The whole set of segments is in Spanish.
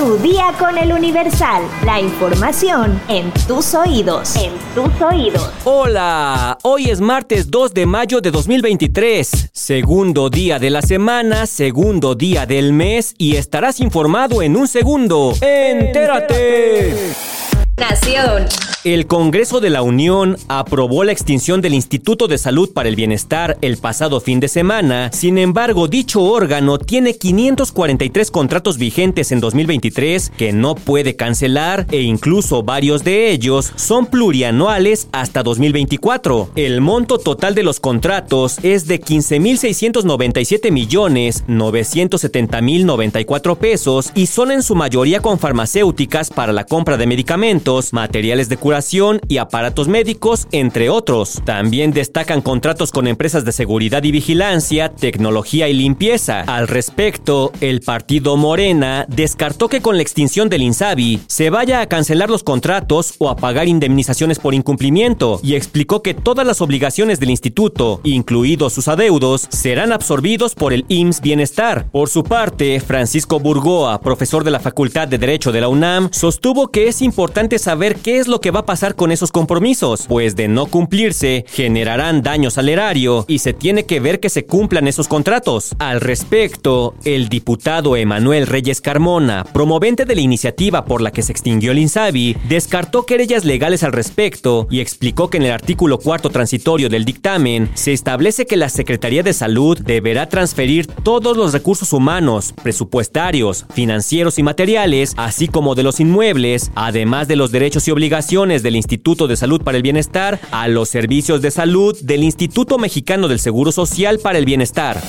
Tu día con el Universal. La información en tus oídos. En tus oídos. Hola, hoy es martes 2 de mayo de 2023. Segundo día de la semana, segundo día del mes y estarás informado en un segundo. ¡Entérate! Nación. El Congreso de la Unión aprobó la extinción del Instituto de Salud para el Bienestar el pasado fin de semana. Sin embargo, dicho órgano tiene 543 contratos vigentes en 2023 que no puede cancelar e incluso varios de ellos son plurianuales hasta 2024. El monto total de los contratos es de 15.697 millones 970 mil 94 pesos y son en su mayoría con farmacéuticas para la compra de medicamentos, materiales de curación y aparatos médicos, entre otros. También destacan contratos con empresas de seguridad y vigilancia, tecnología y limpieza. Al respecto, el partido Morena descartó que con la extinción del INSABI se vaya a cancelar los contratos o a pagar indemnizaciones por incumplimiento y explicó que todas las obligaciones del instituto, incluidos sus adeudos, serán absorbidos por el IMSS Bienestar. Por su parte, Francisco Burgoa, profesor de la Facultad de Derecho de la UNAM, sostuvo que es importante saber qué es lo que va a pasar con esos compromisos? Pues de no cumplirse, generarán daños al erario y se tiene que ver que se cumplan esos contratos. Al respecto, el diputado Emanuel Reyes Carmona, promovente de la iniciativa por la que se extinguió el INSABI, descartó querellas legales al respecto y explicó que en el artículo cuarto transitorio del dictamen se establece que la Secretaría de Salud deberá transferir todos los recursos humanos, presupuestarios, financieros y materiales, así como de los inmuebles, además de los derechos y obligaciones del Instituto de Salud para el Bienestar a los servicios de salud del Instituto Mexicano del Seguro Social para el Bienestar.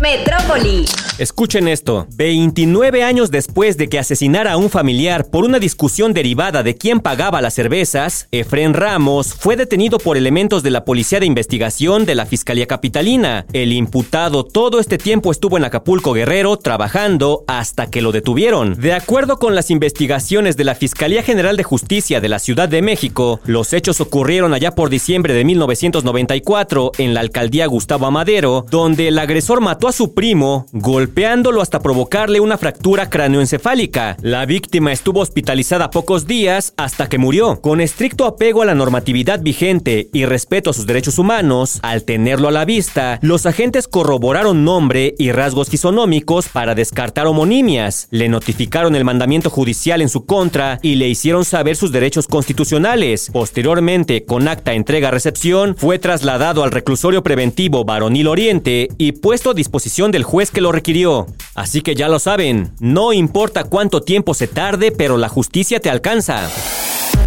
Metrópoli. Escuchen esto. 29 años después de que asesinara a un familiar por una discusión derivada de quién pagaba las cervezas, Efren Ramos fue detenido por elementos de la Policía de Investigación de la Fiscalía Capitalina. El imputado todo este tiempo estuvo en Acapulco Guerrero trabajando hasta que lo detuvieron. De acuerdo con las investigaciones de la Fiscalía General de Justicia de la Ciudad de México, los hechos ocurrieron allá por diciembre de 1994 en la alcaldía Gustavo Amadero, donde el agresor mató a su primo, golpeándolo hasta provocarle una fractura cráneoencefálica. La víctima estuvo hospitalizada pocos días hasta que murió. Con estricto apego a la normatividad vigente y respeto a sus derechos humanos, al tenerlo a la vista, los agentes corroboraron nombre y rasgos fisonómicos para descartar homonimias. Le notificaron el mandamiento judicial en su contra y le hicieron saber sus derechos constitucionales. Posteriormente, con acta entrega-recepción, fue trasladado al reclusorio preventivo Varonil Oriente y puesto a disposición del juez que lo requirió. Así que ya lo saben, no importa cuánto tiempo se tarde, pero la justicia te alcanza.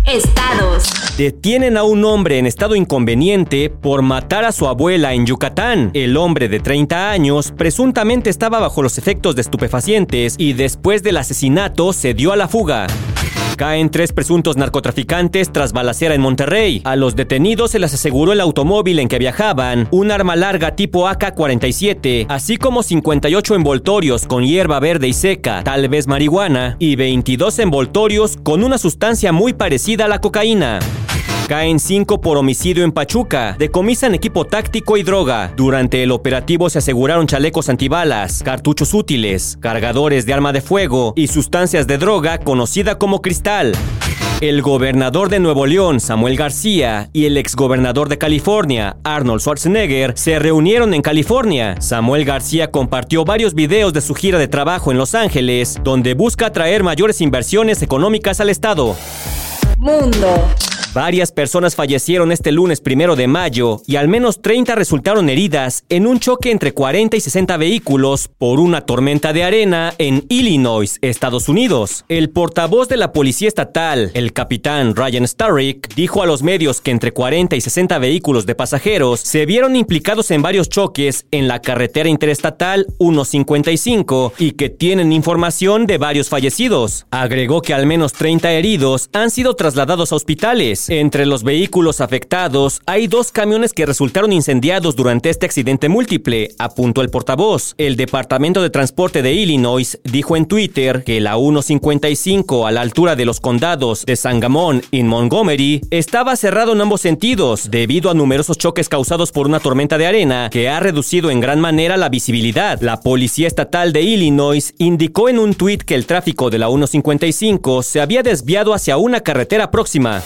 Estados. Detienen a un hombre en estado inconveniente por matar a su abuela en Yucatán. El hombre de 30 años presuntamente estaba bajo los efectos de estupefacientes y después del asesinato se dio a la fuga. Caen tres presuntos narcotraficantes tras balacera en Monterrey. A los detenidos se les aseguró el automóvil en que viajaban, un arma larga tipo AK-47, así como 58 envoltorios con hierba verde y seca, tal vez marihuana, y 22 envoltorios con una sustancia muy parecida a la cocaína. Caen cinco por homicidio en Pachuca. Decomisan equipo táctico y droga. Durante el operativo se aseguraron chalecos antibalas, cartuchos útiles, cargadores de arma de fuego y sustancias de droga conocida como cristal. El gobernador de Nuevo León, Samuel García, y el exgobernador de California, Arnold Schwarzenegger, se reunieron en California. Samuel García compartió varios videos de su gira de trabajo en Los Ángeles, donde busca atraer mayores inversiones económicas al estado. Mundo. Varias personas fallecieron este lunes primero de mayo y al menos 30 resultaron heridas en un choque entre 40 y 60 vehículos por una tormenta de arena en Illinois, Estados Unidos. El portavoz de la policía estatal, el capitán Ryan Starrick, dijo a los medios que entre 40 y 60 vehículos de pasajeros se vieron implicados en varios choques en la carretera interestatal 155 y que tienen información de varios fallecidos. Agregó que al menos 30 heridos han sido trasladados a hospitales Entre los vehículos afectados hay dos camiones que resultaron incendiados durante este accidente múltiple, apuntó el portavoz. El Departamento de Transporte de Illinois dijo en Twitter que la 155 a la altura de los condados de Sangamon y Montgomery estaba cerrado en ambos sentidos debido a numerosos choques causados por una tormenta de arena que ha reducido en gran manera la visibilidad. La Policía Estatal de Illinois indicó en un tuit que el tráfico de la 155 se había desviado hacia una carretera próxima.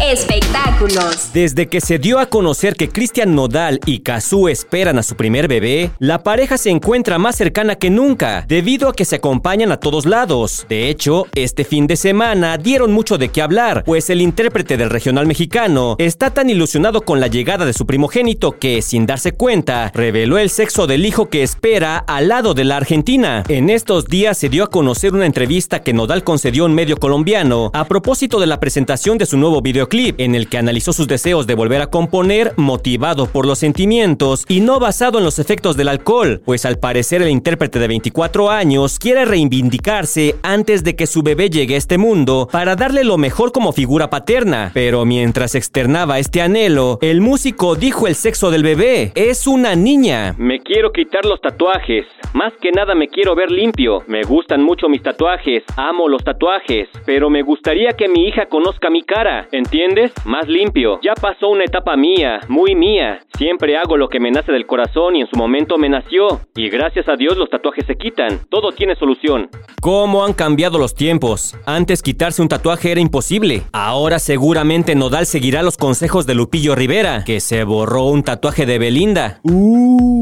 Espectáculos. Desde que se dio a conocer que Cristian Nodal y Kazu esperan a su primer bebé, la pareja se encuentra más cercana que nunca, debido a que se acompañan a todos lados. De hecho, este fin de semana dieron mucho de qué hablar, pues el intérprete del regional mexicano está tan ilusionado con la llegada de su primogénito que, sin darse cuenta, reveló el sexo del hijo que espera al lado de la Argentina. En estos días se dio a conocer una entrevista que Nodal concedió a un medio colombiano a propósito de la presentación de su nuevo video clip en el que analizó sus deseos de volver a componer motivado por los sentimientos y no basado en los efectos del alcohol, pues al parecer el intérprete de 24 años quiere reivindicarse antes de que su bebé llegue a este mundo para darle lo mejor como figura paterna. Pero mientras externaba este anhelo, el músico dijo el sexo del bebé, es una niña. Me quiero quitar los tatuajes, más que nada me quiero ver limpio, me gustan mucho mis tatuajes, amo los tatuajes, pero me gustaría que mi hija conozca mi cara, ¿entiendes? Más limpio. Ya pasó una etapa mía, muy mía. Siempre hago lo que me nace del corazón y en su momento me nació. Y gracias a Dios los tatuajes se quitan. Todo tiene solución. ¿Cómo han cambiado los tiempos? Antes quitarse un tatuaje era imposible. Ahora seguramente Nodal seguirá los consejos de Lupillo Rivera, que se borró un tatuaje de Belinda. Uh.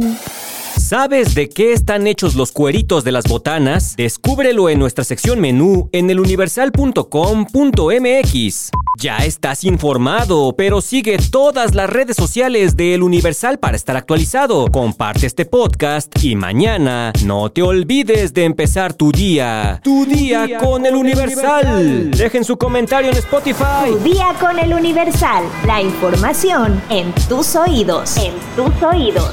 ¿Sabes de qué están hechos los cueritos de las botanas? Descúbrelo en nuestra sección menú en eluniversal.com.mx. Ya estás informado, pero sigue todas las redes sociales de El Universal para estar actualizado. Comparte este podcast y mañana no te olvides de empezar tu día. Tu día, con El Universal. Dejen su comentario en Spotify. Tu día con El Universal. La información en tus oídos. En tus oídos.